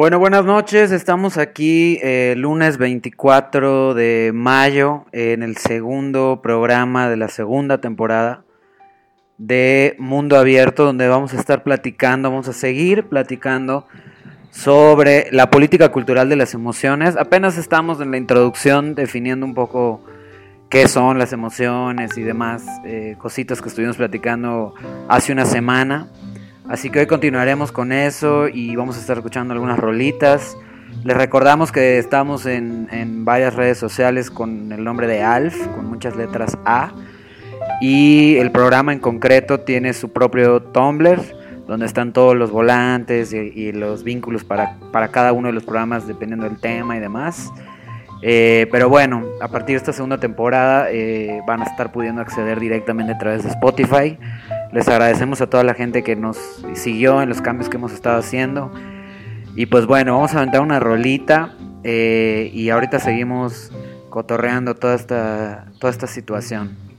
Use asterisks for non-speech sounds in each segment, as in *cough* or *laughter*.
Bueno, buenas noches. Estamos aquí eh, lunes 24 de mayo en el segundo programa de la segunda temporada de Mundo Abierto, donde vamos a estar platicando, vamos a seguir platicando sobre la política cultural de las emociones. Apenas estamos en la introducción definiendo un poco qué son las emociones y demás eh, cositas que estuvimos platicando hace una semana. Así que hoy continuaremos con eso y vamos a estar escuchando algunas rolitas. Les recordamos que estamos en, varias redes sociales con el nombre de ALF, con muchas letras A. Y el programa en concreto tiene su propio Tumblr, donde están todos los volantes y, los vínculos para, cada uno de los programas, dependiendo del tema y demás. Eh, pero bueno, a partir de esta segunda temporada eh, van a estar pudiendo acceder directamente a través de Spotify. Les agradecemos a toda la gente que nos siguió en los cambios que hemos estado haciendo. Y pues bueno, vamos a aventar una rolita eh, y ahorita seguimos cotorreando toda esta, toda esta situación.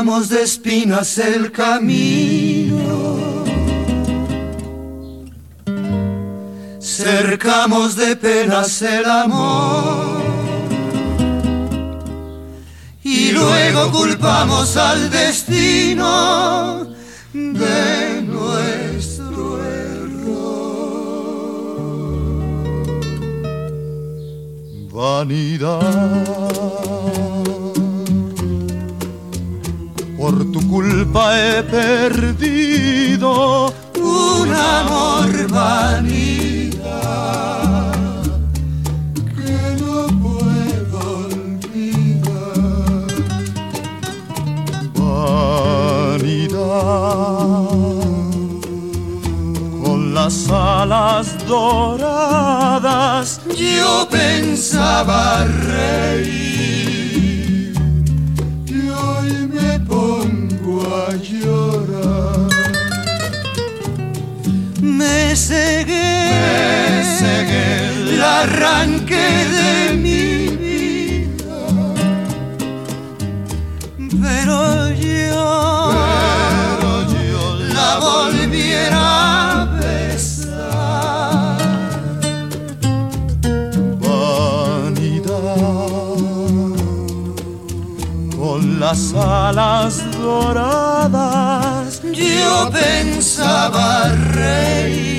De espinas el camino. Cercamos de penas el amor. Y luego culpamos al destino de nuestro error. Vanidad por tu culpa he perdido un amor vanidad que no puedo olvidar. Vanidad con las alas doradas yo pensaba reír Me cegué, me cegué. El arranque de mi vida, pero yo, pero yo la volviera a besar. Vanidad. Con las alas doradas, yo pensaba reír.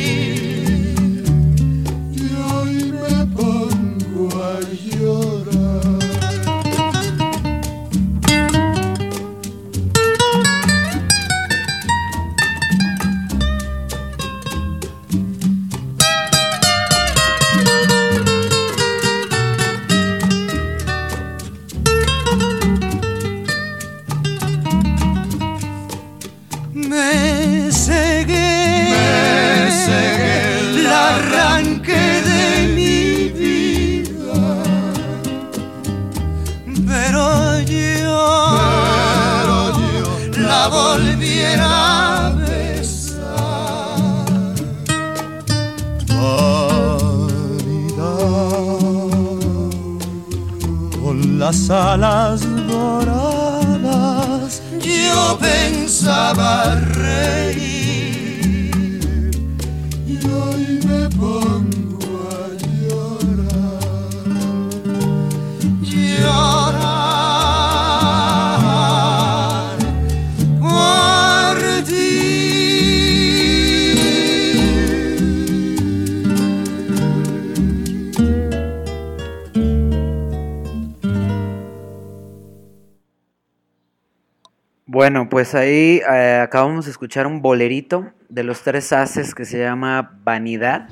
Pues ahí eh, acabamos de escuchar un bolerito de los tres haces que se llama Vanidad.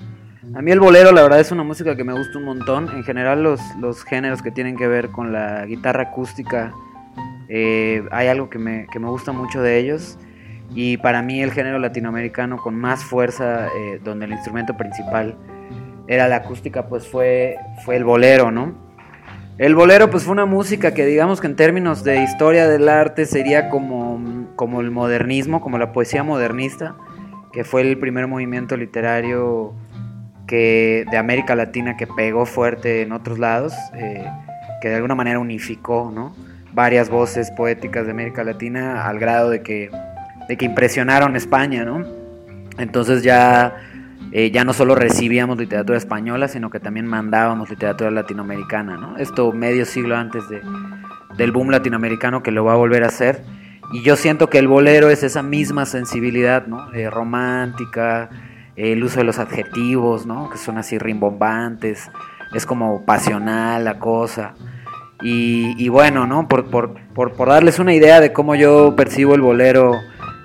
A mí el bolero la verdad es una música que me gusta un montón. En general los, los géneros que tienen que ver con la guitarra acústica, eh, hay algo que me, que me, gusta mucho de ellos. Y para mí el género latinoamericano con más fuerza, eh, donde el instrumento principal era la acústica, pues fue, fue el bolero, ¿no? El bolero pues fue una música que digamos que en términos de historia del arte sería como, como el modernismo, como la poesía modernista, que fue el primer movimiento literario que, de América Latina que pegó fuerte en otros lados, eh, que de alguna manera unificó ¿no? varias voces poéticas de América Latina al grado de que, de que impresionaron España. ¿no? Entonces ya eh, ya no solo recibíamos literatura española, sino que también mandábamos literatura latinoamericana, ¿no? Esto medio siglo antes de, del boom latinoamericano que lo va a volver a hacer. Y yo siento que el bolero es esa misma sensibilidad, ¿no? Eh, romántica, el uso de los adjetivos, ¿no? Que son así rimbombantes, es como pasional la cosa. Y, bueno, ¿no? Por, por, por, darles una idea de cómo yo percibo el bolero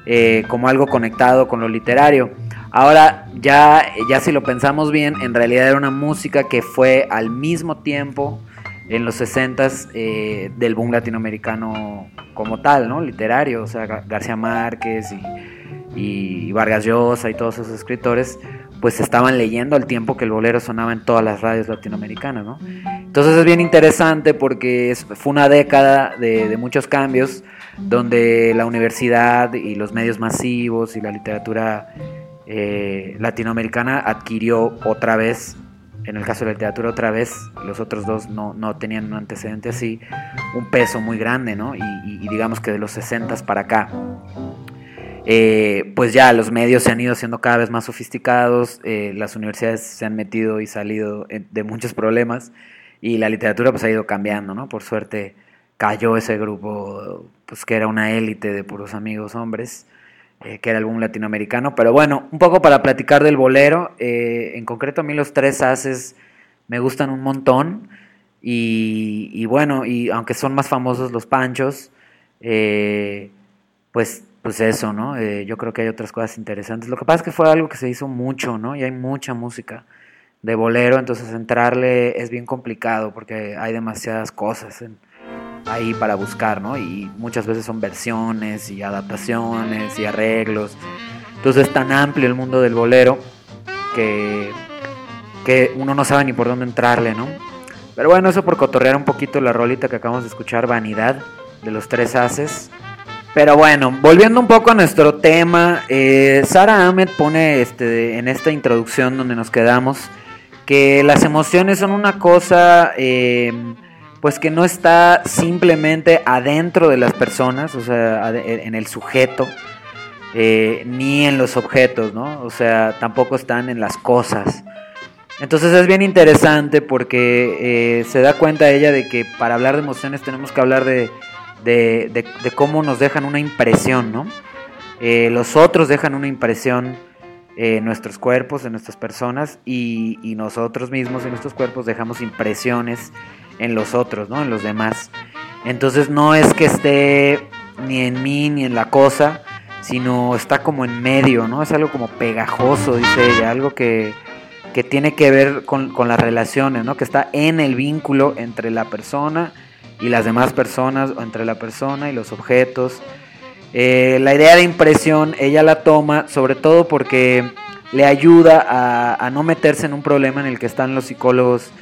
eh, como algo conectado con lo literario. Ahora, ya, ya si lo pensamos bien, en realidad era una música que fue al mismo tiempo en los 60 eh, del boom latinoamericano como tal, ¿no? Literario, o sea, García Márquez y, Vargas Llosa y todos esos escritores, pues estaban leyendo al tiempo que el bolero sonaba en todas las radios latinoamericanas, ¿no? Entonces es bien interesante porque fue una década de muchos cambios donde la universidad y los medios masivos y la literatura eh, latinoamericana adquirió otra vez, en el caso de la literatura otra vez, los otros dos no, tenían un antecedente así, un peso muy grande, ¿no? Y, digamos que de los 60 para acá, eh, pues ya los medios se han ido siendo cada vez más sofisticados, eh, las universidades se han metido y salido de muchos problemas y la literatura pues ha ido cambiando, ¿no? Por suerte cayó ese grupo, pues que era una élite de puros amigos hombres eh, que era algún latinoamericano. Pero bueno, un poco para platicar del bolero. Eh, en concreto a mí los tres haces me gustan un montón. Y, bueno, y aunque son más famosos los panchos, eh, pues, pues eso, ¿no? yo creo que hay otras cosas interesantes. Lo que pasa es que fue algo que se hizo mucho, ¿no? Y hay mucha música de bolero, entonces entrarle es bien complicado porque hay demasiadas cosas en, ahí para buscar, ¿no? Y muchas veces son versiones y adaptaciones y arreglos. Entonces es tan amplio el mundo del bolero que, que uno no sabe ni por dónde entrarle, ¿no? Pero bueno, eso por cotorrear un poquito la rolita que acabamos de escuchar, Vanidad, de los tres haces. Pero bueno, volviendo un poco a nuestro tema, eh, Sara Ahmed pone este, en esta introducción donde nos quedamos que las emociones son una cosa eh, pues que no está simplemente adentro de las personas, o sea, en el sujeto, eh, ni en los objetos, ¿no? O sea, tampoco están en las cosas. Entonces es bien interesante porque eh, se da cuenta ella de que para hablar de emociones tenemos que hablar de, cómo nos dejan una impresión, ¿no? Eh, los otros dejan una impresión en nuestros cuerpos, en nuestras personas, y, y nosotros mismos en nuestros cuerpos dejamos impresiones en los otros, ¿no? En los demás. Entonces no es que esté ni en mí ni en la cosa, sino está como en medio, ¿no? Es algo como pegajoso, dice ella, algo que, que tiene que ver con, las relaciones, ¿no? Que está en el vínculo entre la persona y las demás personas, o entre la persona y los objetos. Eh, la idea de impresión ella la toma sobre todo porque le ayuda a no meterse en un problema en el que están los psicólogos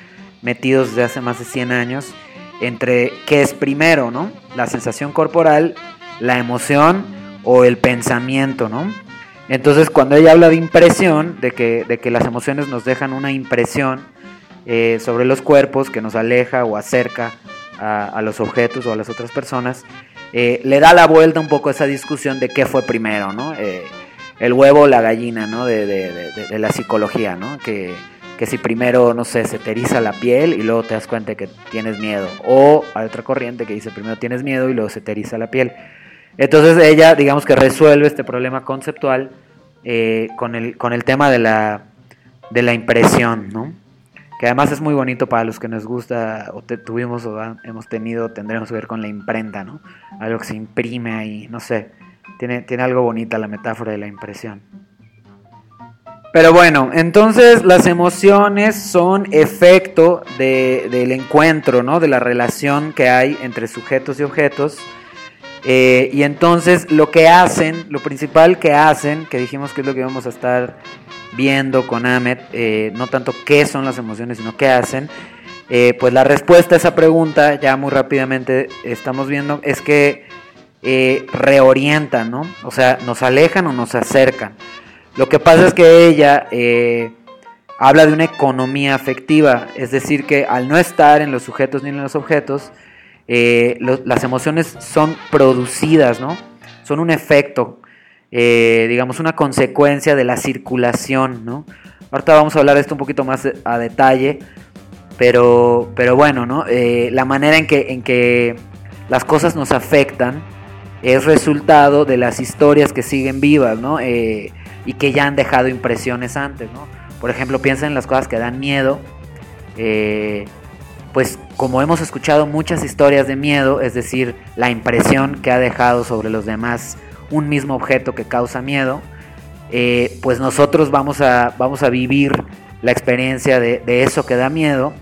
metidos desde hace más de 100 años entre qué es primero, ¿no? La sensación corporal, la emoción o el pensamiento, ¿no? Entonces cuando ella habla de impresión, de que, de que las emociones nos dejan una impresión eh, sobre los cuerpos que nos aleja o acerca a, los objetos o a las otras personas, eh, le da la vuelta un poco a esa discusión de qué fue primero, ¿no? Eh, el huevo o la gallina, ¿no? De, de la psicología, ¿no? Que, que si primero, no sé, se te eriza la piel y luego te das cuenta que tienes miedo. O hay otra corriente que dice primero tienes miedo y luego se te eriza la piel. Entonces ella, digamos que resuelve este problema conceptual eh, con, el, con el tema de la, de la impresión, ¿no? Que además es muy bonito para los que nos gusta, o tuvimos o hemos tenido, tendremos que ver con la imprenta, ¿no? Algo que se imprime ahí, no sé. Tiene, tiene algo bonita la metáfora de la impresión. Pero bueno, entonces las emociones son efecto del encuentro, ¿no? De la relación que hay entre sujetos y objetos. Eh, y entonces lo que hacen, lo principal que hacen, que dijimos que es lo que vamos a estar viendo con Ahmed, eh, no tanto qué son las emociones, sino qué hacen, Eh, pues la respuesta a esa pregunta, ya muy rápidamente estamos viendo, es que reorientan, ¿no? O sea, nos alejan o nos acercan. Lo que pasa es que ella eh, habla de una economía afectiva, es decir, que al no estar en los sujetos ni en los objetos, las emociones son producidas, ¿no? Son un efecto, digamos, una consecuencia de la circulación, ¿no? Ahorita vamos a hablar de esto un poquito más a detalle, pero, pero bueno, ¿no? Eh, la manera en que, en que las cosas nos afectan es resultado de las historias que siguen vivas, ¿no? Eh, y que ya han dejado impresiones antes, ¿no? Por ejemplo, piensa en las cosas que dan miedo. Eh, pues como hemos escuchado muchas historias de miedo, es decir, la impresión que ha dejado sobre los demás un mismo objeto que causa miedo, eh, pues nosotros vamos a, vamos a vivir la experiencia de, eso que da miedo.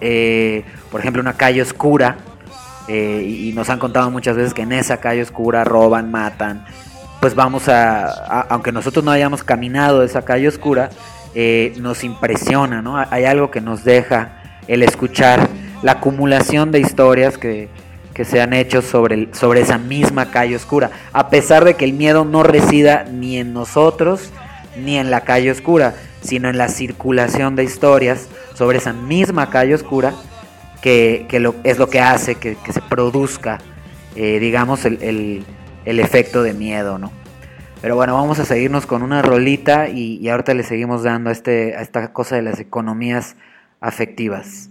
Eh, por ejemplo, una calle oscura. Y, nos han contado muchas veces que en esa calle oscura roban, matan. Pues vamos a, aunque nosotros no hayamos caminado esa calle oscura, nos impresiona, ¿no? Hay algo que nos deja el escuchar la acumulación de historias que, que se han hecho sobre, sobre esa misma calle oscura, a pesar de que el miedo no resida ni en nosotros ni en la calle oscura, sino en la circulación de historias sobre esa misma calle oscura que, es lo que hace que, se produzca, eh, digamos, el, efecto de miedo, ¿no? Pero bueno, vamos a seguirnos con una rolita y ahorita le seguimos dando a, este, a esta cosa de las economías afectivas.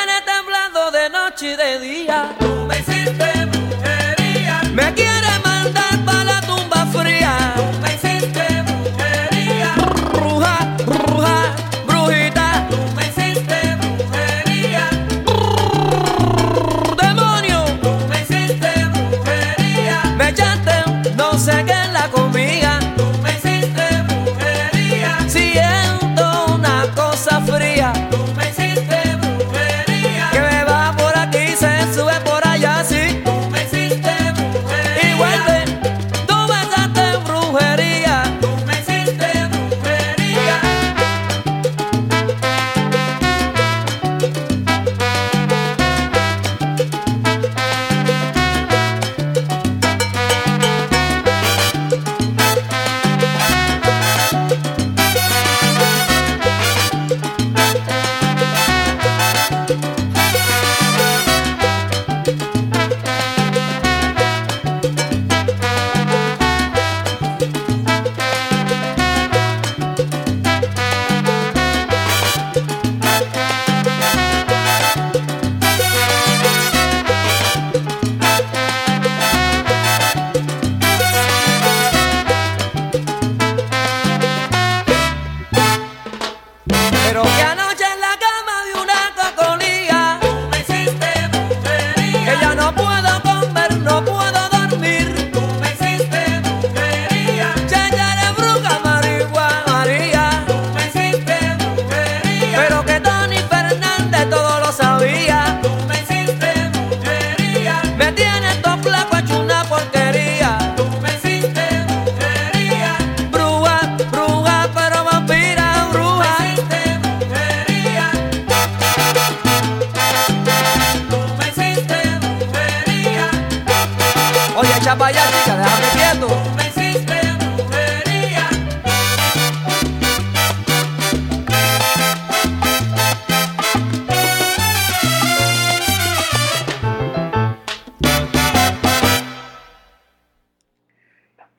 noche y de día. Tú me hiciste brujería. Me quieres mandar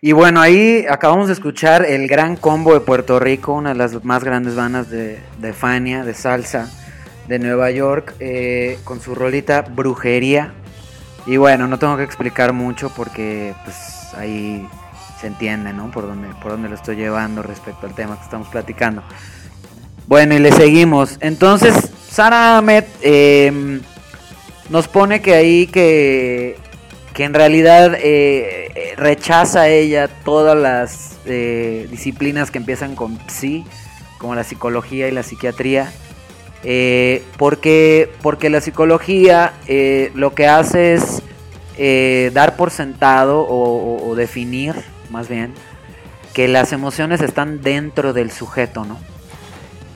Y bueno, ahí acabamos de escuchar el gran combo de Puerto Rico, una de las más grandes bandas de, de Fania, de salsa, de Nueva York, eh, con su rolita Brujería. Y bueno, no tengo que explicar mucho porque pues ahí se entiende, ¿no? Por dónde, por dónde lo estoy llevando respecto al tema que estamos platicando. Bueno, y le seguimos. Entonces, Sara Ahmed eh, nos pone que ahí que, que en realidad eh, eh, rechaza ella todas las eh, disciplinas que empiezan con psi, como la psicología y la psiquiatría. porque, porque la psicología lo que hace es dar por sentado o, definir, más bien, que las emociones están dentro del sujeto, ¿no?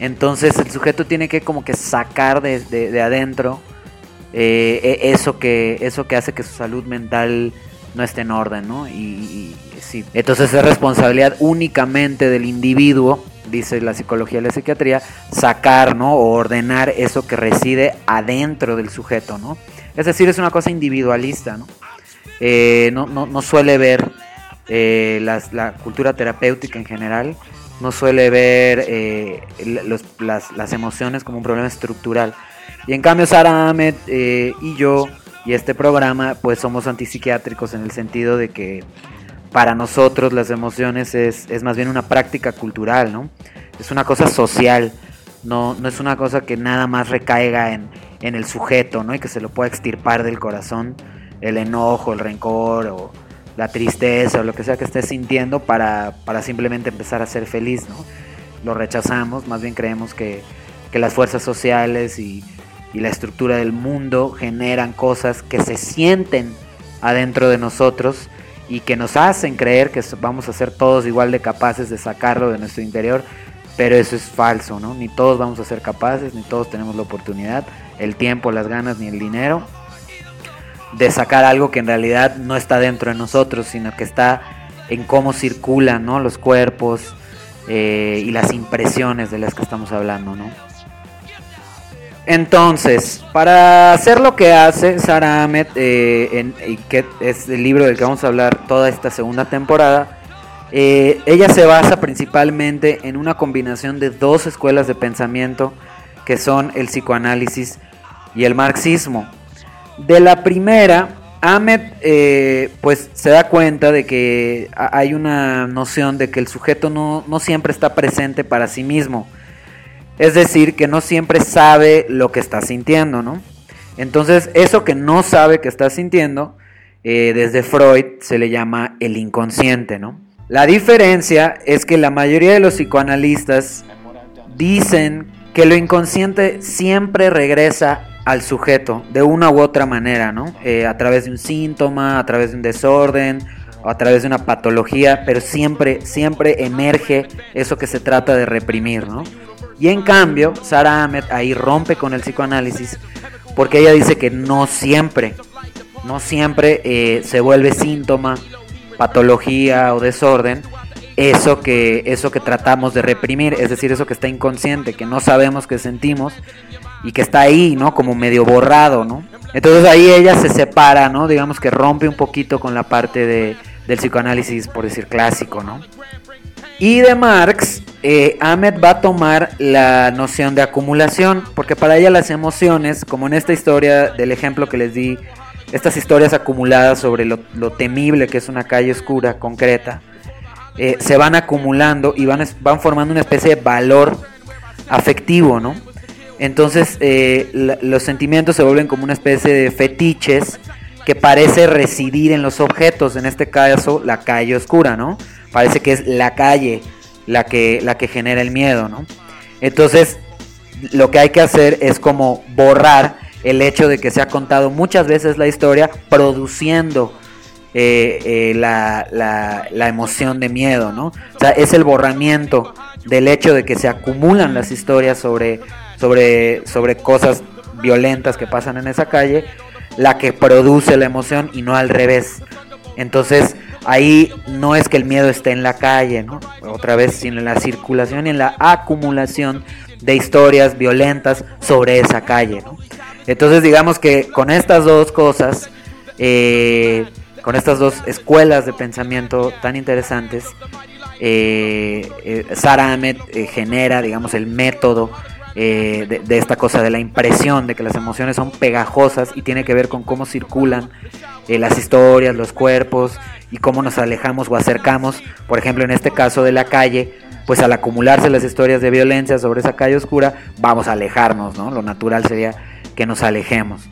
Entonces el sujeto tiene que como que sacar de- de adentro eh, e- eso, que, eso que hace que su salud mental no esté en orden, ¿no? Y, sí. Entonces es responsabilidad únicamente del individuo, dice la psicología y la psiquiatría, sacar, ¿no? O ordenar eso que reside adentro del sujeto, ¿no? Es decir, es una cosa individualista, ¿no? Eh, no, no, suele ver eh, la cultura terapéutica en general, no suele ver eh, las emociones como un problema estructural. Y en cambio Sara Ahmed eh, y yo y este programa pues somos antipsiquiátricos en el sentido de que para nosotros las emociones es, es más bien una práctica cultural, ¿no? Es una cosa social, no, no es una cosa que nada más recaiga en, en el sujeto, ¿no? Y que se lo pueda extirpar del corazón el enojo, el rencor o la tristeza o lo que sea que estés sintiendo para, para simplemente empezar a ser feliz, ¿no? Lo rechazamos, más bien creemos que, que las fuerzas sociales y, y la estructura del mundo generan cosas que se sienten adentro de nosotros y que nos hacen creer que vamos a ser todos igual de capaces de sacarlo de nuestro interior, pero eso es falso, ¿no? Ni todos vamos a ser capaces, ni todos tenemos la oportunidad, el tiempo, las ganas, ni el dinero de sacar algo que en realidad no está dentro de nosotros, sino que está en cómo circulan ¿no? los cuerpos eh, y las impresiones de las que estamos hablando, ¿no? Entonces, para hacer lo que hace Sara Ahmed, eh, en- y que es el libro del que vamos a hablar toda esta segunda temporada, eh, ella se basa principalmente en una combinación de dos escuelas de pensamiento que son el psicoanálisis y el marxismo. De la primera, Ahmed eh, pues se da cuenta de que ha- hay una noción de que el sujeto no, no siempre está presente para sí mismo. Es decir, que no siempre sabe lo que está sintiendo, ¿no? Entonces, eso que no sabe que está sintiendo, eh, desde Freud se le llama el inconsciente, ¿no? La diferencia es que la mayoría de los psicoanalistas dicen que lo inconsciente siempre regresa al sujeto de una u otra manera, ¿no? Eh, a través de un síntoma, a través de un desorden, a través de una patología, pero siempre, siempre emerge eso que se trata de reprimir, ¿no? Y en cambio, Sara Ahmed ahí rompe con el psicoanálisis porque ella dice que no siempre, no siempre eh, se vuelve síntoma, patología o desorden eso que, eso que tratamos de reprimir, es decir, eso que está inconsciente, que no sabemos que sentimos y que está ahí, ¿no? Como medio borrado, ¿no? Entonces ahí ella se separa, ¿no? Digamos que rompe un poquito con la parte de, del psicoanálisis, por decir clásico, ¿no? Y de Marx, eh, Ahmed va a tomar la noción de acumulación, porque para ella las emociones, como en esta historia del ejemplo que les di, estas historias acumuladas sobre lo, temible que es una calle oscura, concreta, eh, se van acumulando y van, formando una especie de valor afectivo, ¿no? Entonces eh, los sentimientos se vuelven como una especie de fetiches que parece residir en los objetos, en este caso la calle oscura, ¿no? Parece que es la calle la que, la que genera el miedo, ¿no? Entonces lo que hay que hacer es como borrar el hecho de que se ha contado muchas veces la historia produciendo eh, eh, la, la- la emoción de miedo, ¿no? O sea, es el borramiento del hecho de que se acumulan las historias sobre, sobre, sobre cosas violentas que pasan en esa calle, la que produce la emoción y no al revés. Entonces, ahí no es que el miedo esté en la calle, ¿no? Otra vez, sino en la circulación y en la acumulación de historias violentas sobre esa calle, ¿no? Entonces, digamos que con estas dos cosas, eh, con estas dos escuelas de pensamiento tan interesantes, eh, eh, Sara Ahmed eh, genera, digamos, el método eh, de, esta cosa de la impresión, de que las emociones son pegajosas y tiene que ver con cómo circulan eh, las historias, los cuerpos y cómo nos alejamos o acercamos, por ejemplo, en este caso de la calle, pues al acumularse las historias de violencia sobre esa calle oscura, vamos a alejarnos, ¿no? Lo natural sería que nos alejemos.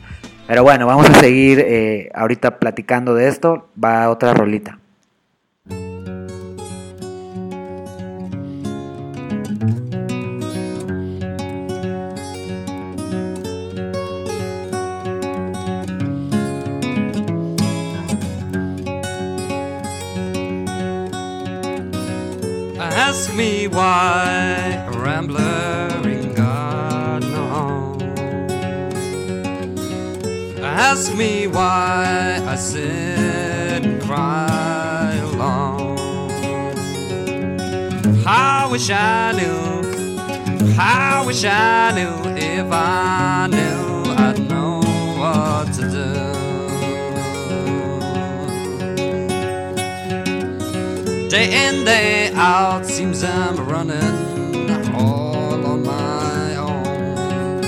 Pero bueno, vamos a seguir eh, ahorita platicando de esto. Va otra rolita. Me why a rambler no home. Ask me why I sit and cry alone. I wish I knew, I wish I knew if I knew Day in, day out, seems I'm running all on my own.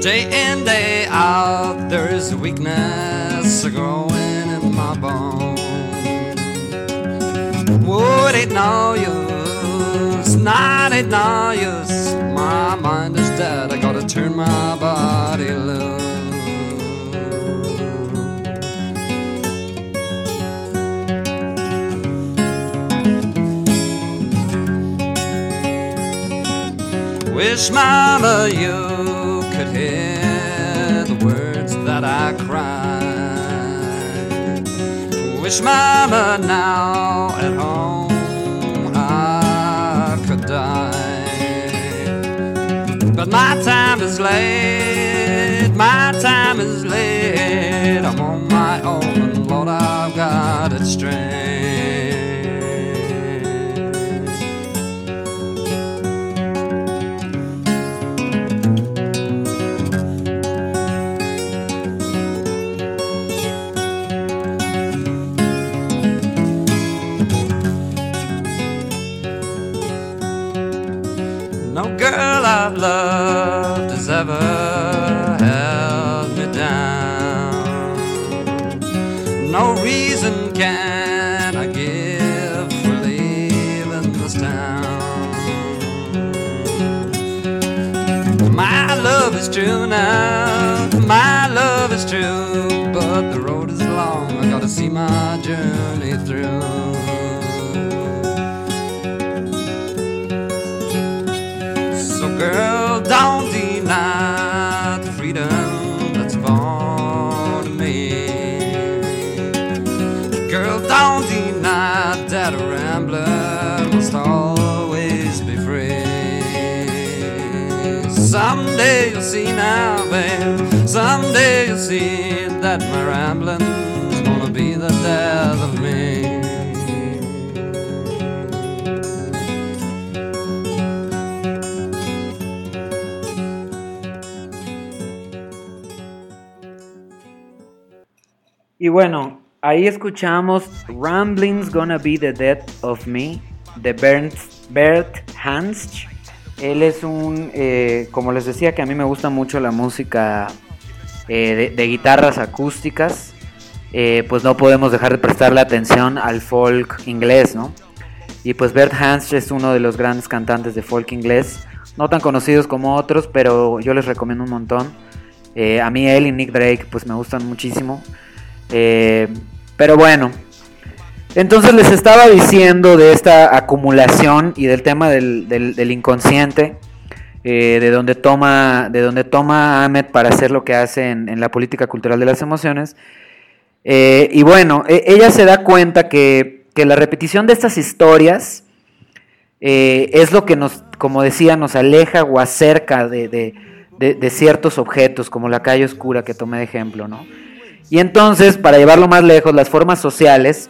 Day in, day out, there's weakness growing in my bones. Would it no use? Not it no use. My mind is dead, I gotta turn my body loose. Wish, Mama, you could hear the words that I cried. Wish, Mama, now at home I could die. But my time is late, my loved has ever held me down. No reason can I give for leaving this town. My love is true now, my love is true, but the road is long. I gotta see my Someday you'll see now, babe. Someday you'll see that my rambling's gonna be the death of me. Y bueno, ahí escuchamos Rambling's Gonna Be the Death of Me de Bernd, Bert Hansch. Él es un, eh, como les decía, que a mí me gusta mucho la música eh, de, guitarras acústicas. eh, pues no podemos dejar de prestarle atención al folk inglés, ¿no? Y pues Bert Hansch es uno de los grandes cantantes de folk inglés, no tan conocidos como otros, pero yo les recomiendo un montón. A mí él y Nick Drake pues me gustan muchísimo. Pero bueno, entonces les estaba diciendo de esta acumulación y del tema del, del- del inconsciente, eh, de donde toma, de donde toma Ahmed para hacer lo que hace en, la política cultural de las emociones. Eh, y bueno, e- ella se da cuenta que, que la repetición de estas historias eh, es lo que nos, como decía, nos aleja o acerca de, de- de- de ciertos objetos, como la calle oscura que tomé de ejemplo, ¿no? Y entonces, para llevarlo más lejos, las formas sociales,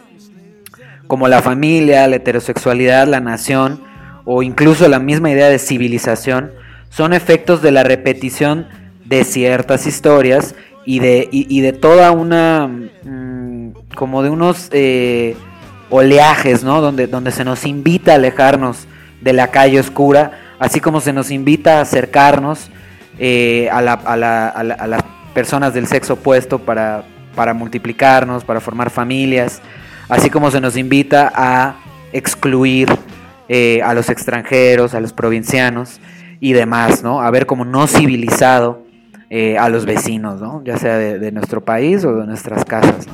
como la familia, la heterosexualidad, la nación, o incluso la misma idea de civilización, son efectos de la repetición de ciertas historias y de, y, de toda una, mm, como de unos eh, oleajes, ¿no? Donde, donde se nos invita a alejarnos de la calle oscura, así como se nos invita a acercarnos eh, a, a las personas del sexo opuesto para, para multiplicarnos, para formar familias, así como se nos invita a excluir eh, a los extranjeros, a los provincianos y demás, ¿no? A ver como no civilizado eh, a los vecinos, ¿no? Ya sea de, nuestro país o de nuestras casas.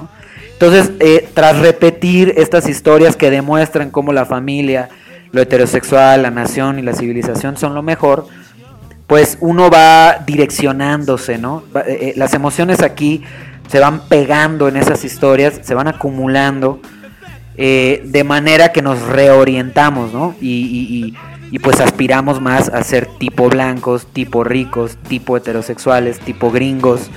Entonces, eh, tras repetir estas historias que demuestran cómo la familia, lo heterosexual, la nación y la civilización son lo mejor, pues uno va direccionándose, ¿no? Las emociones aquí se van pegando en esas historias, se van acumulando, eh, de manera que nos reorientamos, ¿no? Y, pues aspiramos más a ser tipo blancos, tipo ricos, tipo heterosexuales, tipo gringos,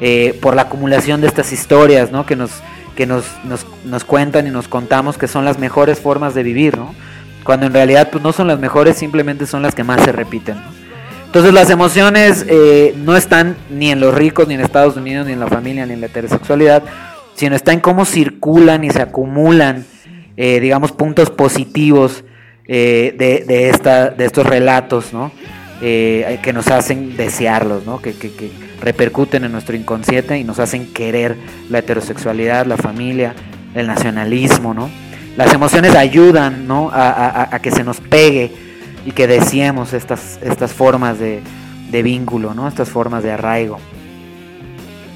eh, por la acumulación de estas historias, ¿no? Que nos, que nos, nos, nos cuentan y nos contamos que son las mejores formas de vivir, ¿no? Cuando en realidad pues, no son las mejores, simplemente son las que más se repiten, ¿no? Entonces las emociones eh, no están ni en los ricos, ni en Estados Unidos, ni en la familia, ni en la heterosexualidad, sino está en cómo circulan y se acumulan, eh, digamos, puntos positivos eh, de, de esta, de estos relatos, ¿no? Que nos hacen desearlos, ¿no? Que, que- que repercuten en nuestro inconsciente y nos hacen querer la heterosexualidad, la familia, el nacionalismo, ¿no? Las emociones ayudan, ¿no? A- a que se nos pegue y que deseemos estas, estas formas de, vínculo, ¿no? Estas formas de arraigo.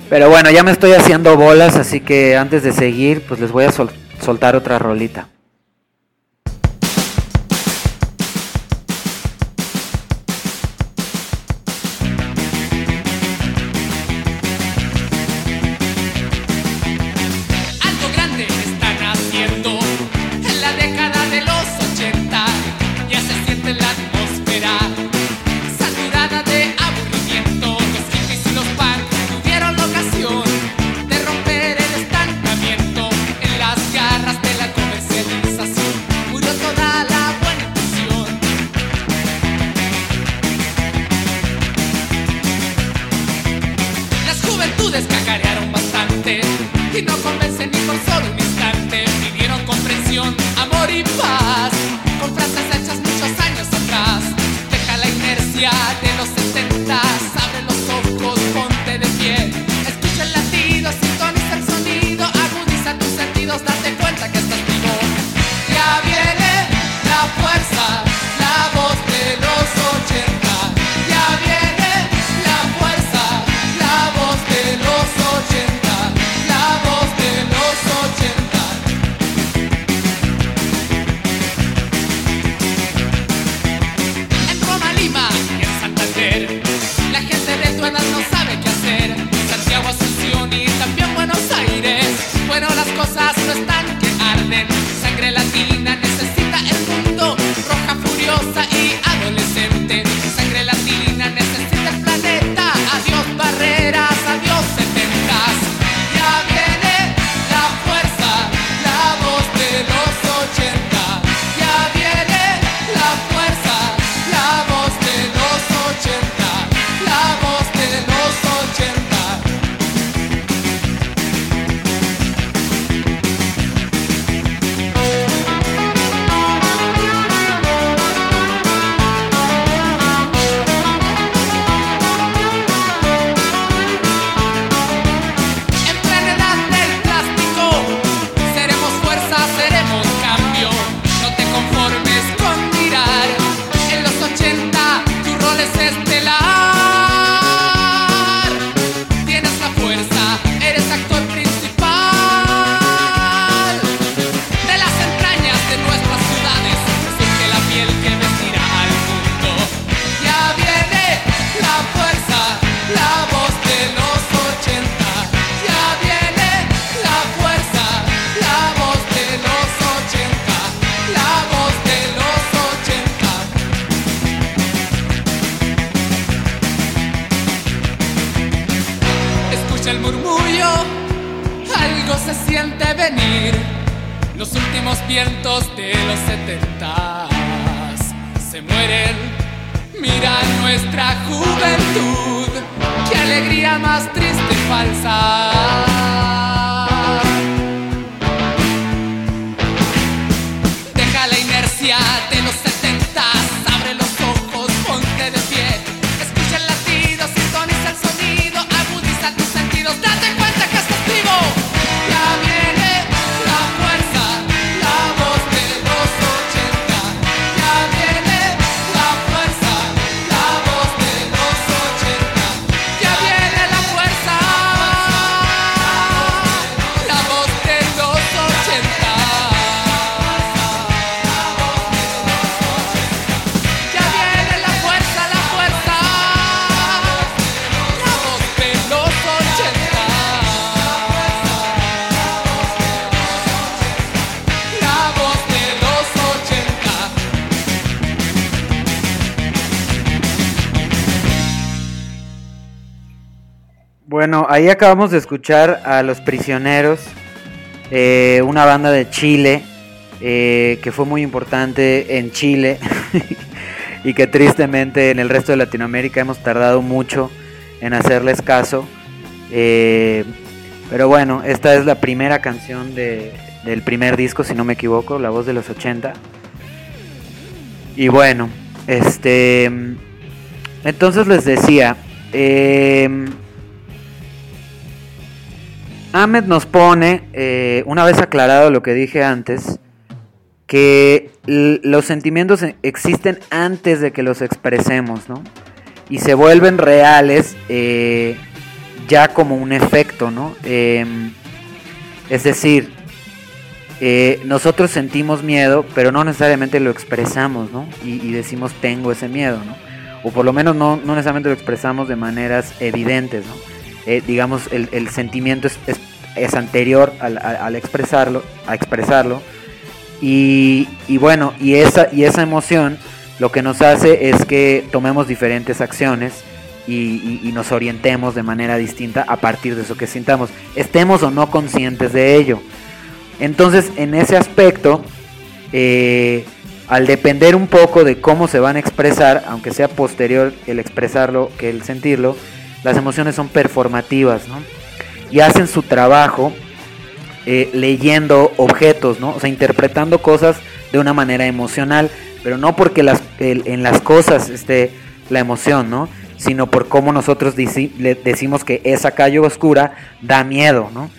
Pero bueno, ya me estoy haciendo bolas, así que antes de seguir, pues les voy a sol- soltar otra rolita. Ahí acabamos de escuchar a Los Prisioneros, eh, una banda de Chile eh, que fue muy importante en Chile *laughs* y que tristemente en el resto de Latinoamérica hemos tardado mucho en hacerles caso. Eh, pero bueno, esta es la primera canción de, del primer disco, si no me equivoco, La Voz de los 80. Y bueno, este... Entonces les decía, Ahmed nos pone, eh, una vez aclarado lo que dije antes, que los sentimientos existen antes de que los expresemos, ¿no? Y se vuelven reales eh, ya como un efecto, ¿no? Em, es decir, eh, nosotros sentimos miedo, pero no necesariamente lo expresamos, ¿no? Y, decimos tengo ese miedo, ¿no? O por lo menos no, no necesariamente lo expresamos de maneras evidentes, ¿no? Eh, digamos, el, sentimiento es, anterior al, expresarlo, a expresarlo. Y, bueno, y esa, y esa emoción lo que nos hace es que tomemos diferentes acciones y, nos orientemos de manera distinta a partir de eso que sintamos, estemos o no conscientes de ello. Entonces, en ese aspecto, eh, al depender un poco de cómo se van a expresar, aunque sea posterior el expresarlo que el sentirlo, las emociones son performativas, ¿no? Y hacen su trabajo eh, leyendo objetos, ¿no? O sea, interpretando cosas de una manera emocional, pero no porque las, en las cosas esté la emoción, ¿no? Sino por cómo nosotros decimos que esa calle oscura da miedo, ¿no?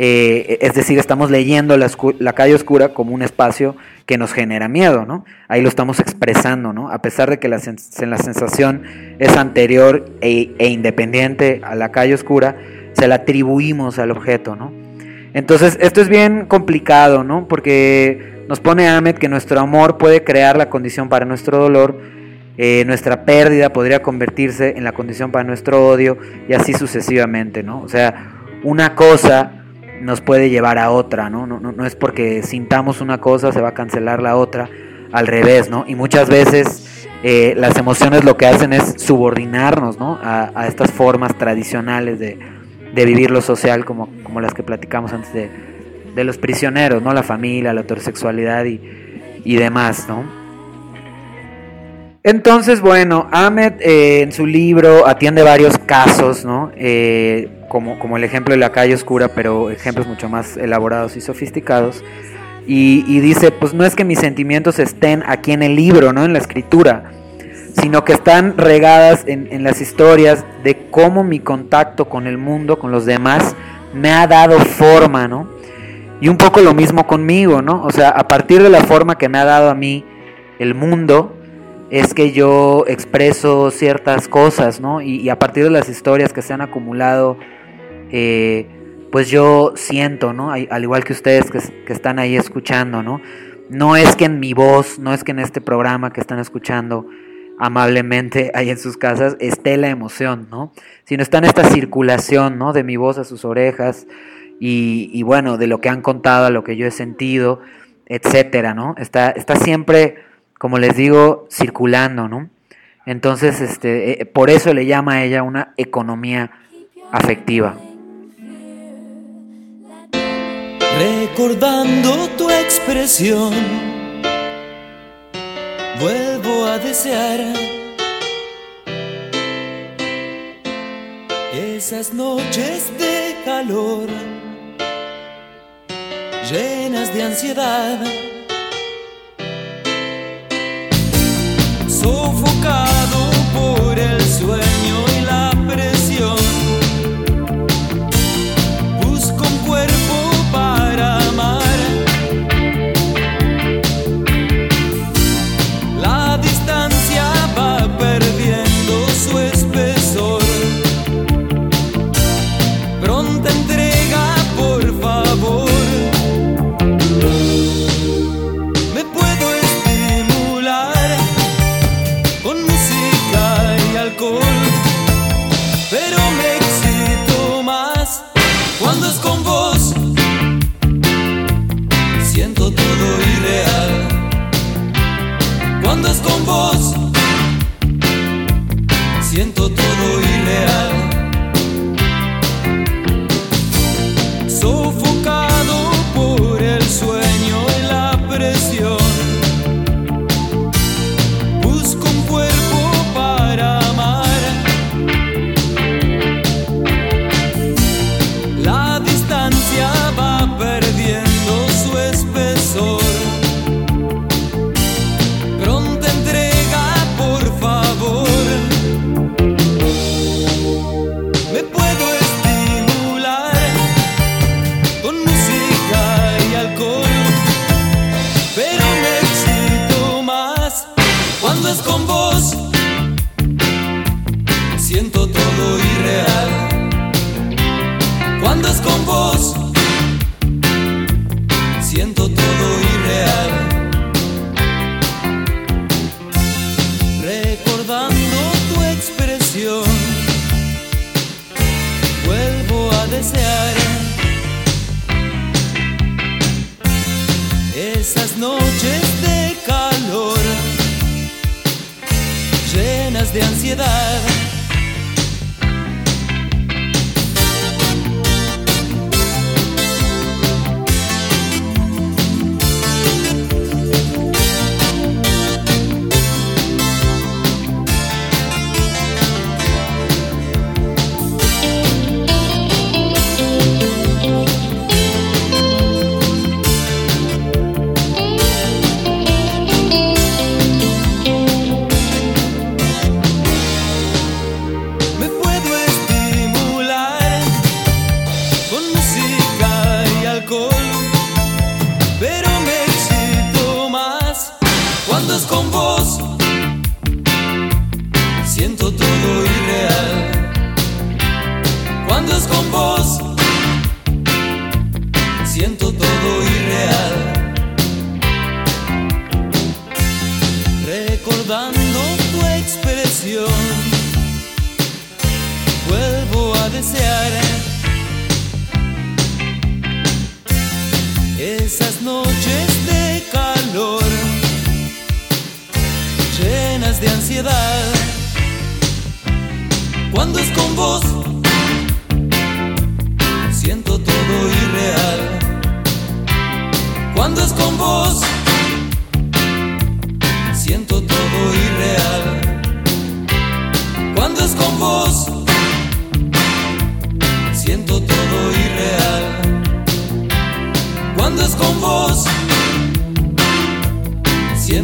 Eh, es decir, estamos leyendo la, calle oscura como un espacio que nos genera miedo, ¿no? Ahí lo estamos expresando, ¿no? A pesar de que la, la sensación es anterior e, e, independiente a la calle oscura, se la atribuimos al objeto, ¿no? Entonces, esto es bien complicado, ¿no? Porque nos pone Ahmed que nuestro amor puede crear la condición para nuestro dolor, eh, nuestra pérdida podría convertirse en la condición para nuestro odio y así sucesivamente, ¿no? O sea, una cosa nos puede llevar a otra, ¿no? No, no, es porque sintamos una cosa se va a cancelar la otra, al revés, ¿no? Y muchas veces eh, las emociones lo que hacen es subordinarnos, ¿no? A, estas formas tradicionales de, vivir lo social como, como las que platicamos antes de, de, los prisioneros, ¿no? La familia, la heterosexualidad y, y demás, ¿no? Entonces, bueno, Ahmed eh, en su libro atiende varios casos, ¿no? Eh, como, como el ejemplo de la calle oscura, pero ejemplos mucho más elaborados y sofisticados. Y, dice, pues no es que mis sentimientos estén aquí en el libro, ¿no? En la escritura, sino que están regadas en, en las historias de cómo mi contacto con el mundo, con los demás, me ha dado forma, ¿no? Y un poco lo mismo conmigo, ¿no? O sea, a partir de la forma que me ha dado a mí el mundo, es que yo expreso ciertas cosas, ¿no? Y, a partir de las historias que se han acumulado eh, pues yo siento, ¿no? Al igual que ustedes que, están ahí escuchando, ¿no? No es que en mi voz, no es que en este programa que están escuchando amablemente *laughs* ahí en sus casas esté la emoción, ¿no? Sino está en esta circulación, ¿no? De mi voz a sus orejas y, bueno, de lo que han contado, a lo que yo he sentido, etcétera, ¿no? Está, está siempre, como les digo, circulando, ¿no? Entonces, este, eh, por eso le llama a ella una economía afectiva. Recordando tu expresión, vuelvo a desear esas noches de calor, llenas de ansiedad, sofocado por el sueño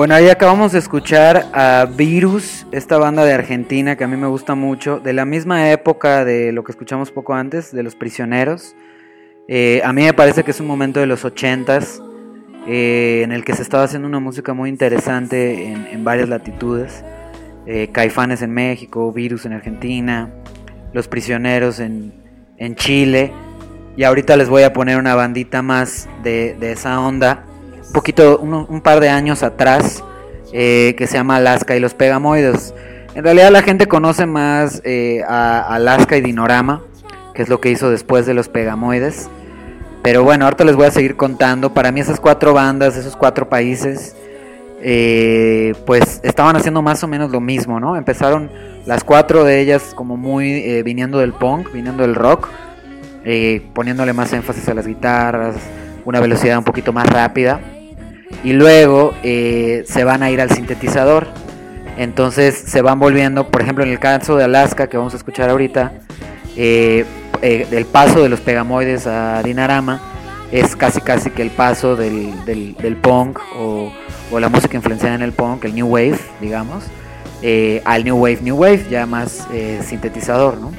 Bueno, ahí acabamos de escuchar a Virus, esta banda de Argentina que a mí me gusta mucho, de la misma época de lo que escuchamos poco antes, de Los Prisioneros. Eh, a mí me parece que es un momento de los ochentas eh, en el que se estaba haciendo una música muy interesante en, varias latitudes. Eh, Caifanes en México, Virus en Argentina, Los Prisioneros en, en Chile. Y ahorita les voy a poner una bandita más de, de esa onda, poquito, un, par de años atrás, eh, que se llama Alaska y los Pegamoides. En realidad la gente conoce más eh, a Alaska y Dinorama, que es lo que hizo después de los Pegamoides. Pero bueno, ahorita les voy a seguir contando. Para mí esas cuatro bandas, esos cuatro países, eh, pues estaban haciendo más o menos lo mismo, ¿no? Empezaron las cuatro de ellas como muy eh, viniendo del punk, viniendo del rock, eh, poniéndole más énfasis a las guitarras, una velocidad un poquito más rápida. Y luego eh, se van a ir al sintetizador. Entonces se van volviendo, por ejemplo, en el caso de Alaska, que vamos a escuchar ahorita, eh, eh, el paso de los pegamoides a Dinarama es casi casi que el paso del, del- punk o, o la música influenciada en el punk, el new wave, digamos, eh, al new wave, new wave, ya más sintetizador, ¿no?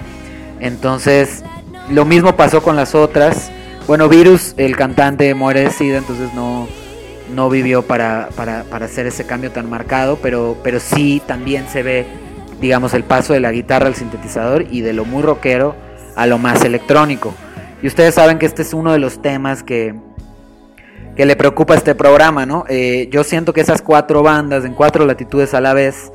Entonces, lo mismo pasó con las otras. Bueno, Virus, el cantante, muere de SIDA, entonces no, no vivió para, para, para hacer ese cambio tan marcado, pero, pero sí también se ve, digamos, el paso de la guitarra al sintetizador y de lo muy rockero a lo más electrónico. Y ustedes saben que este es uno de los temas que, que le preocupa a este programa, ¿no? Eh, yo siento que esas cuatro bandas en cuatro latitudes a la vez,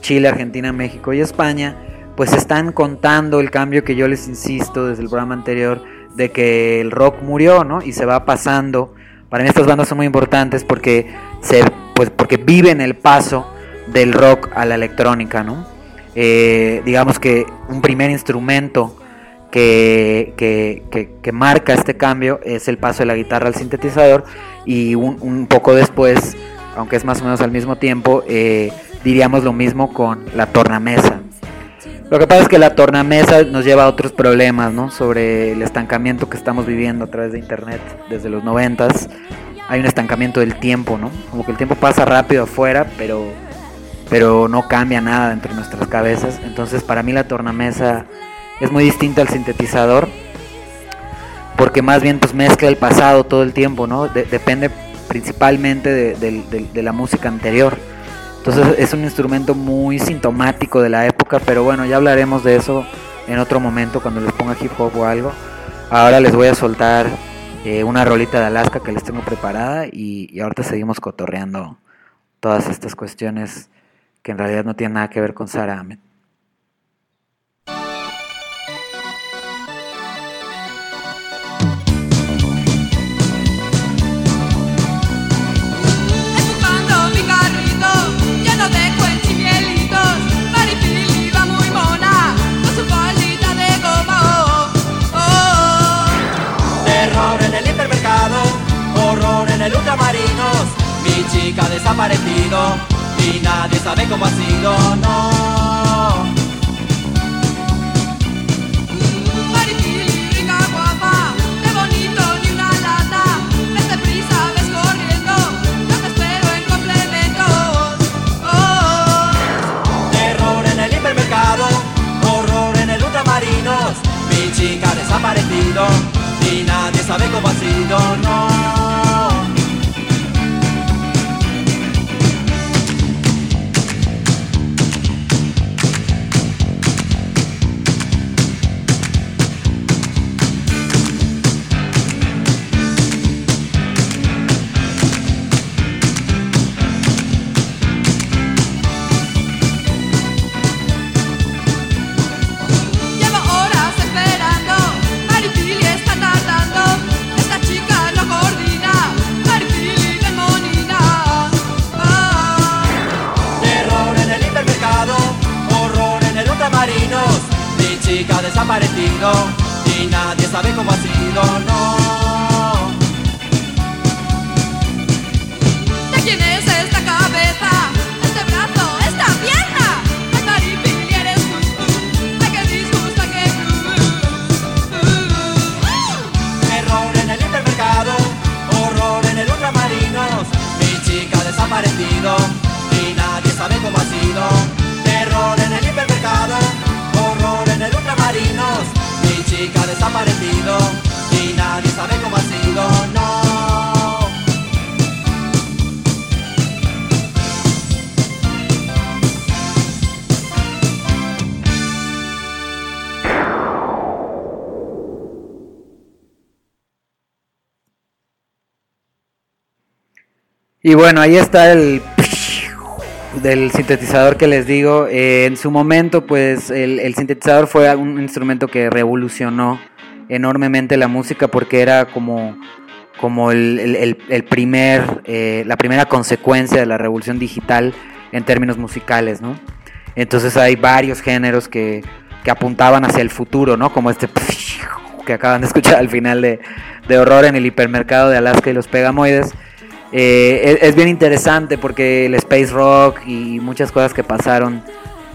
Chile, Argentina, México y España, pues están contando el cambio que yo les insisto desde el programa anterior de que el rock murió, ¿no? Y se va pasando. Para mí estas bandas son muy importantes porque se, pues porque viven el paso del rock a la electrónica, ¿no? Eh, digamos que un primer instrumento que, que, que- marca este cambio es el paso de la guitarra al sintetizador y un, un poco después, aunque es más o menos al mismo tiempo, eh, diríamos lo mismo con la tornamesa. Lo que pasa es que la tornamesa nos lleva a otros problemas, ¿no? Sobre el estancamiento que estamos viviendo a través de internet desde los noventas. Hay un estancamiento del tiempo, ¿no? Como que el tiempo pasa rápido afuera, pero, pero no cambia nada dentro de nuestras cabezas. Entonces para mí la tornamesa es muy distinta al sintetizador, porque más bien pues mezcla el pasado todo el tiempo, ¿no? De- depende principalmente de la música anterior. Entonces es un instrumento muy sintomático de la época, pero bueno, ya hablaremos de eso en otro momento cuando les ponga hip hop o algo. Ahora les voy a soltar eh, una rolita de Alaska que les tengo preparada y, y ahorita seguimos cotorreando todas estas cuestiones que en realidad no tienen nada que ver con Sara Ahmed. El ultramarinos. Mi chica ha desaparecido y nadie sabe cómo ha sido, no. Maripili rica guapa de bonito ni una lata Vete prisa, ves corriendo yo te espero en complementos oh. Terror en el hipermercado, horror en el ultramarinos. Mi chica ha desaparecido y nadie sabe cómo ha sido, no. Y bueno, ahí está el *laughs* del sintetizador que les digo. Eh, en su momento, pues el, sintetizador fue un instrumento que revolucionó enormemente la música porque era como, como el- el primer, eh, la primera consecuencia de la revolución digital en términos musicales, ¿no? Entonces hay varios géneros que, que apuntaban hacia el futuro, ¿no? Como este *laughs* que acaban de escuchar al final de, de Horror en el hipermercado de Alaska y los Pegamoides. Eh, es, bien interesante porque el space rock y muchas cosas que pasaron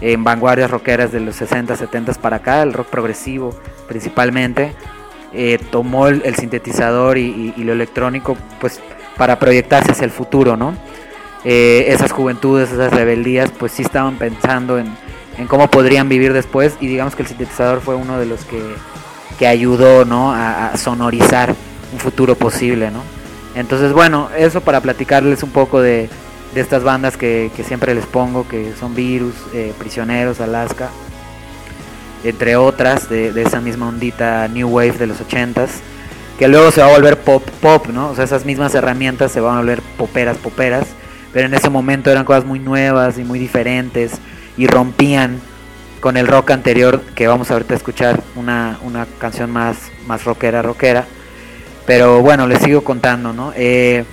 en vanguardias rockeras de los 60, 70 para acá, el rock progresivo principalmente, eh, tomó el, sintetizador y lo electrónico pues para proyectarse hacia el futuro, ¿no? Eh, esas juventudes, esas rebeldías, pues sí estaban pensando en, en cómo podrían vivir después y digamos que el sintetizador fue uno de los que, que ayudó, ¿no? A, a sonorizar un futuro posible, ¿no? Entonces, bueno, eso para platicarles un poco de, estas bandas que, que siempre les pongo, que son Virus, eh, Prisioneros, Alaska, entre otras, de, de esa misma ondita New Wave de los 80s, que luego se va a volver pop, pop, ¿no? O sea, esas mismas herramientas se van a volver poperas, poperas, pero en ese momento eran cosas muy nuevas y muy diferentes y rompían con el rock anterior, que vamos ahorita a escuchar una, una canción más, más rockera, rockera. Pero bueno, les sigo contando, ¿no? Eh,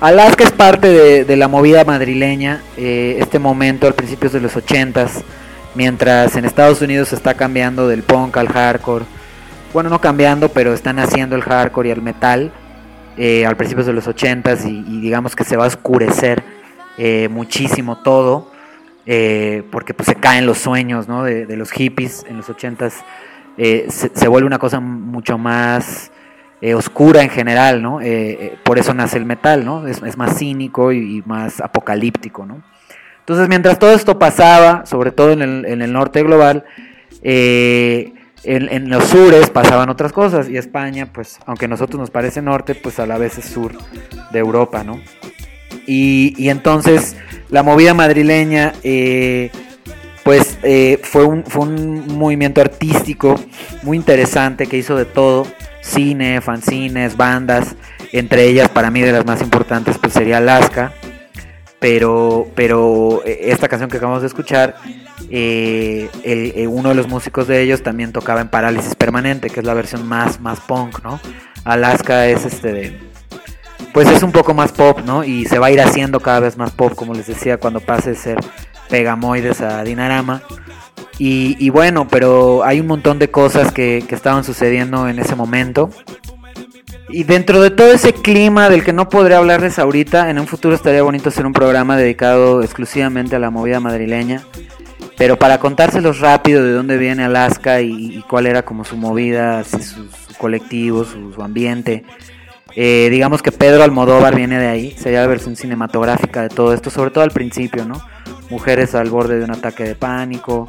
Alaska es parte de, la movida madrileña, eh, este momento al principios de los 80s, mientras en Estados Unidos se está cambiando del punk al hardcore. Bueno, no cambiando, pero están haciendo el hardcore y el metal eh, al principios de los 80s y, digamos que se va a oscurecer muchísimo todo. porque pues se caen los sueños ¿no? de, los hippies en los ochentas, eh, se, se vuelve una cosa mucho más eh, oscura en general, ¿no? Eh, eh, por eso nace el metal, ¿no? Es, más cínico y, más apocalíptico, ¿no? Entonces, mientras todo esto pasaba, sobre todo en el, norte global, en, los sures pasaban otras cosas y España, pues, aunque a nosotros nos parece norte, pues a la vez es sur de Europa, ¿no? Y, entonces la movida madrileña, pues fue, un, fue un movimiento artístico muy interesante que hizo de todo, cine, fanzines, bandas, entre ellas para mí de las más importantes pues sería Alaska, pero, pero eh, esta canción que acabamos de escuchar, eh, eh, uno de los músicos de ellos también tocaba en Parálisis Permanente, que es la versión más, más punk, ¿no? Alaska es este de... Pues es un poco más pop, ¿no? Y se va a ir haciendo cada vez más pop, como les decía, cuando pase de ser Pegamoides a Dinarama. Y, y bueno, pero hay un montón de cosas que, estaban sucediendo en ese momento. Y dentro de todo ese clima del que no podré hablarles ahorita, en un futuro estaría bonito hacer un programa dedicado exclusivamente a la movida madrileña. Pero para contárselos rápido de dónde viene Alaska y, cuál era como su movida, su, su colectivo, su, su ambiente. Eh, digamos que Pedro Almodóvar viene de ahí, sería la versión cinematográfica de todo esto, sobre todo al principio, ¿no? Mujeres al borde de un ataque de pánico,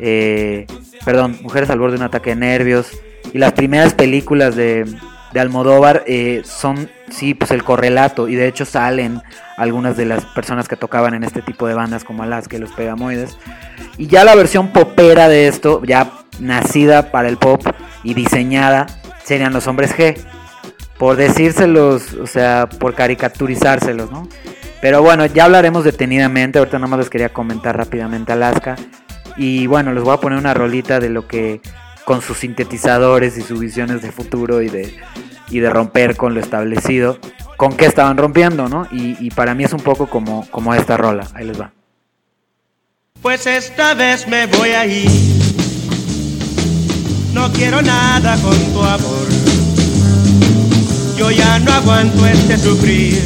eh, perdón, Mujeres al borde de un ataque de nervios. Y las primeras películas de, de Almodóvar eh, son, sí, pues el correlato. Y de hecho salen algunas de las personas que tocaban en este tipo de bandas como Alaska y los Pegamoides. Y ya la versión popera de esto, ya nacida para el pop y diseñada, serían los hombres G. Por decírselos, o sea, por caricaturizárselos, ¿no? Pero bueno, ya hablaremos detenidamente. Ahorita nada más les quería comentar rápidamente Alaska. Y bueno, les voy a poner una rolita de lo que con sus sintetizadores y sus visiones de futuro y de, y de romper con lo establecido, con qué estaban rompiendo, ¿no? Y, y para mí es un poco como, como esta rola. Ahí les va. Pues esta vez me voy a ir. No quiero nada con tu amor. Yo ya no aguanto este sufrir.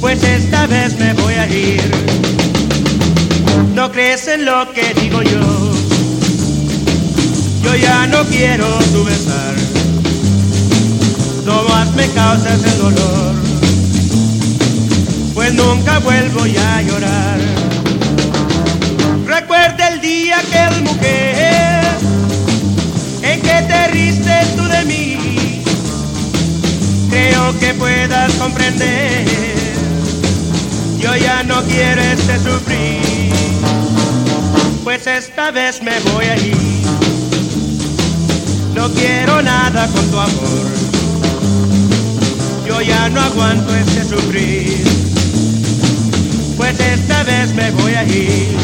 Pues esta vez me voy a ir. No crees en lo que digo yo. Yo ya no quiero tu besar. No más me causas el dolor. Pues nunca vuelvo ya a llorar. Recuerda el día que el mujer en que te riste tú de mí. Creo que puedas comprender. Yo ya no quiero este sufrir. Pues esta vez me voy a ir. No quiero nada con tu amor. Yo ya no aguanto este sufrir. Pues esta vez me voy a ir.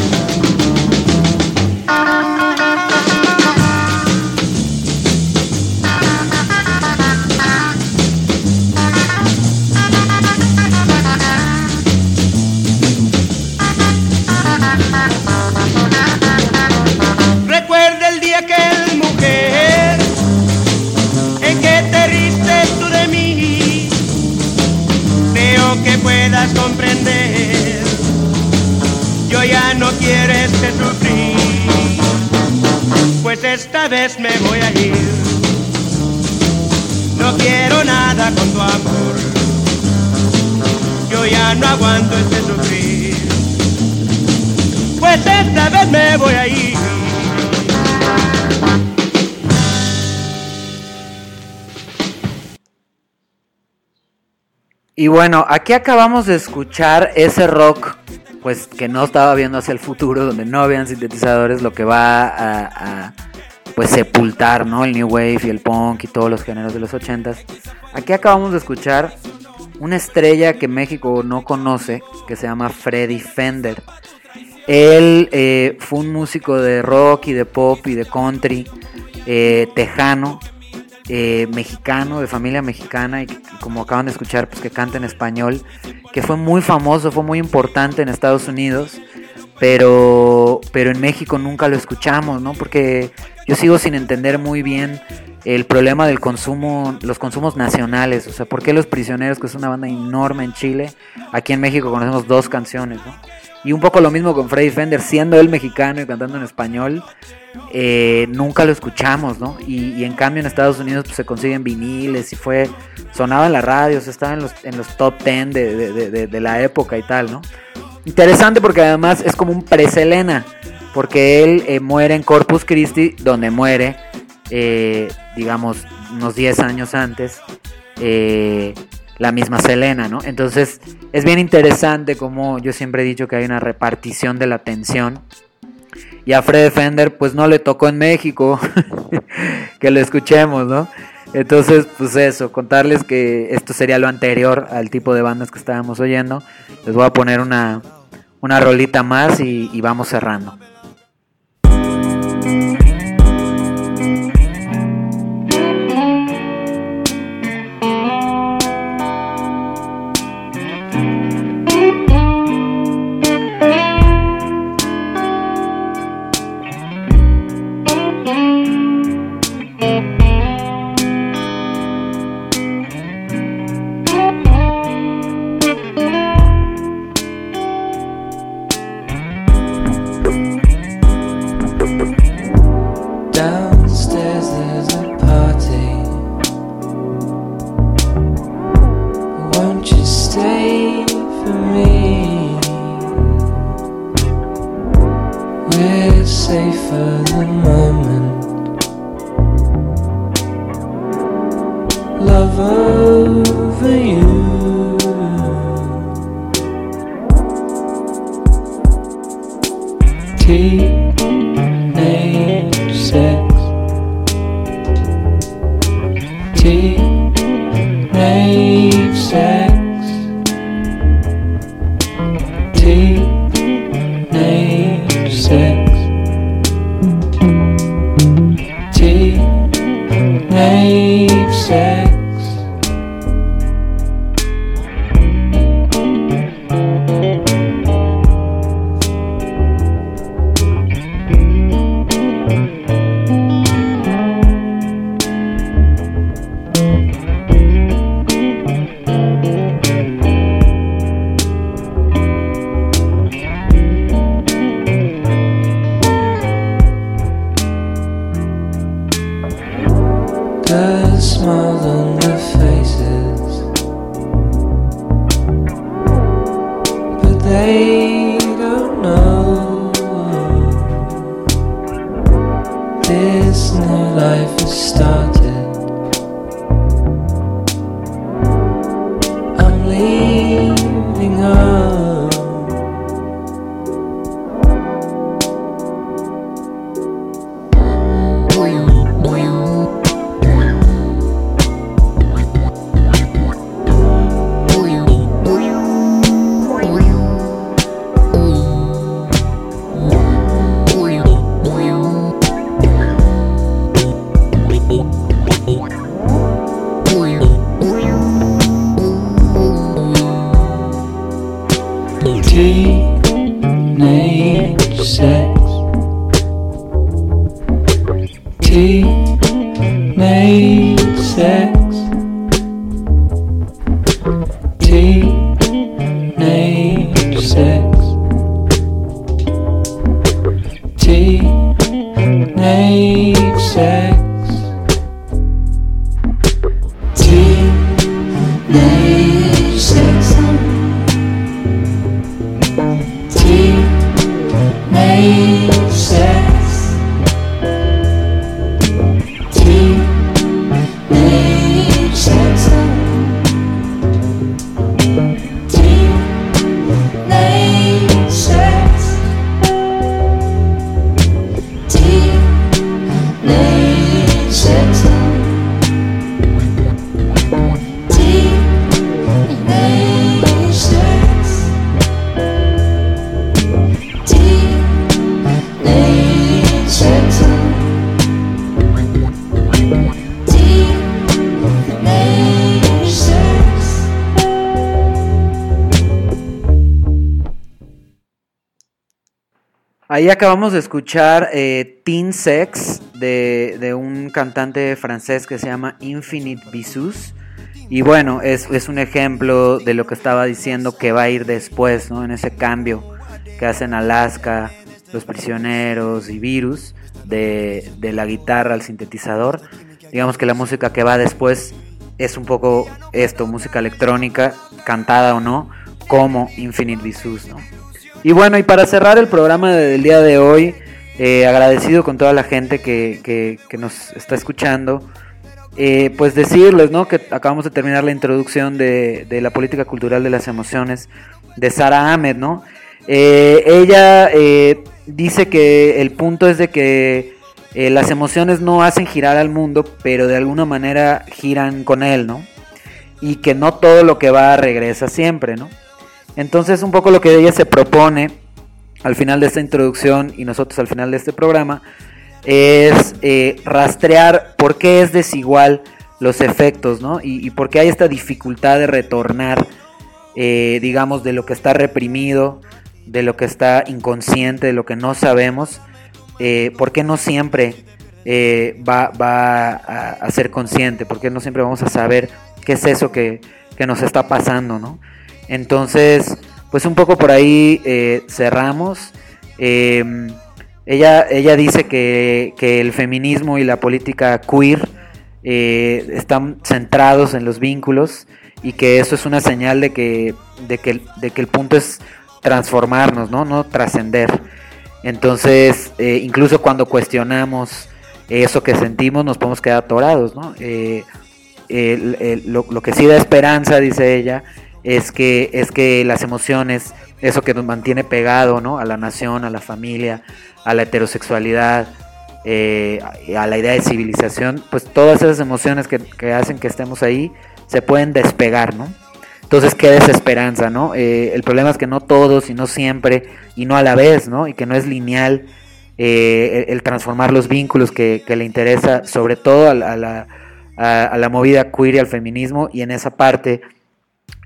Esta vez me voy a ir. No quiero nada con tu amor. Yo ya no aguanto este sufrir. Pues esta vez me voy a ir. Y bueno, aquí acabamos de escuchar ese rock, pues que no estaba viendo hacia el futuro, donde no habían sintetizadores, lo que va a, pues sepultar, ¿no? El new wave y el punk y todos los géneros de los ochentas. Aquí acabamos de escuchar una estrella que México no conoce, que se llama Freddy Fender. Él eh, fue un músico de rock y de pop y de country, eh, tejano, eh, mexicano, de familia mexicana, y como acaban de escuchar, pues que canta en español, que fue muy famoso, fue muy importante en Estados Unidos, pero, pero en México nunca lo escuchamos, ¿no? Porque yo sigo sin entender muy bien el problema del consumo, los consumos nacionales, o sea, ¿por qué Los Prisioneros, que es una banda enorme en Chile, aquí en México conocemos dos canciones, ¿no? Y un poco lo mismo con Freddy Fender, siendo él mexicano y cantando en español, eh, nunca lo escuchamos, ¿no? Y, en cambio en Estados Unidos pues, se consiguen viniles y fue, sonaba en la radio, o sea, estaba en los, en los top 10 de, de- de- de- de la época y tal, ¿no? Interesante porque además es como un pre-Selena, porque él eh, muere en Corpus Christi, donde muere, eh, digamos, unos 10 años antes, eh, la misma Selena, ¿no? Entonces es bien interesante como yo siempre he dicho que hay una repartición de la atención. Y a Fred Fender pues no le tocó en México *laughs* que lo escuchemos, ¿no? Entonces, pues eso, contarles que esto sería lo anterior al tipo de bandas que estábamos oyendo. Les voy a poner una, una rolita más y, y vamos cerrando. Share Ahí acabamos de escuchar eh, Teen Sex de, de un cantante francés que se llama Infinite Bisous. Y bueno, es, es un ejemplo de lo que estaba diciendo que va a ir después, ¿no? En ese cambio que hacen Alaska, Los Prisioneros y Virus, de, de la guitarra al sintetizador. Digamos que la música que va después es un poco esto, música electrónica, cantada o no, como Infinite Visus, ¿no? Y bueno, y para cerrar el programa del día de hoy, eh, agradecido con toda la gente que, que- nos está escuchando, eh, pues decirles, ¿no? Que acabamos de terminar la introducción de, de la política cultural de las emociones de Sara Ahmed, ¿no? Eh, ella eh, dice que el punto es de que las emociones no hacen girar al mundo, pero de alguna manera giran con él, ¿no? Y que no todo lo que va regresa siempre, ¿no? Entonces un poco lo que ella se propone al final de esta introducción y nosotros al final de este programa es eh, rastrear por qué es desigual los efectos, ¿no? Y, por qué hay esta dificultad de retornar, eh, digamos, de lo que está reprimido, de lo que está inconsciente, de lo que no sabemos, eh, por qué no siempre eh, va, a ser consciente, por qué no siempre vamos a saber qué es eso que, que nos está pasando, ¿no? Entonces, pues un poco por ahí eh, cerramos. Eh, ella, ella dice que, que el feminismo y la política queer eh, están centrados en los vínculos y que eso es una señal de que, de que, de que el punto es transformarnos, no, no trascender. Entonces, incluso cuando cuestionamos eso que sentimos, nos podemos quedar atorados, ¿no? Lo, lo que sí da esperanza, dice ella, es que, es que las emociones, eso que nos mantiene pegado, ¿no? A la nación, a la familia, a la heterosexualidad, eh, a, la idea de civilización, pues todas esas emociones que, que hacen que estemos ahí se pueden despegar, ¿no? Entonces queda esa esperanza, ¿no? Eh, el problema es que no todos y no siempre y no a la vez, ¿no? Y que no es lineal eh, el, transformar los vínculos que, que le interesa, sobre todo a, la- a la, a- a la movida queer y al feminismo, y en esa parte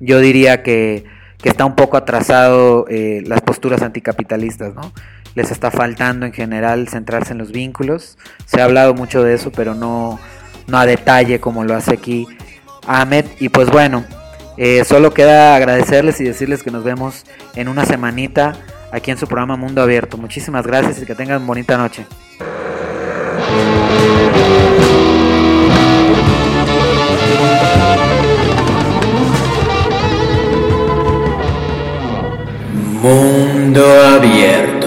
yo diría que, que está un poco atrasado eh, las posturas anticapitalistas, ¿no? Les está faltando en general centrarse en los vínculos. Se ha hablado mucho de eso, pero no, no a detalle como lo hace aquí Ahmed. Y pues bueno, eh, solo queda agradecerles y decirles que nos vemos en una semanita aquí en su programa Mundo Abierto. Muchísimas gracias y que tengan bonita noche. Mundo abierto.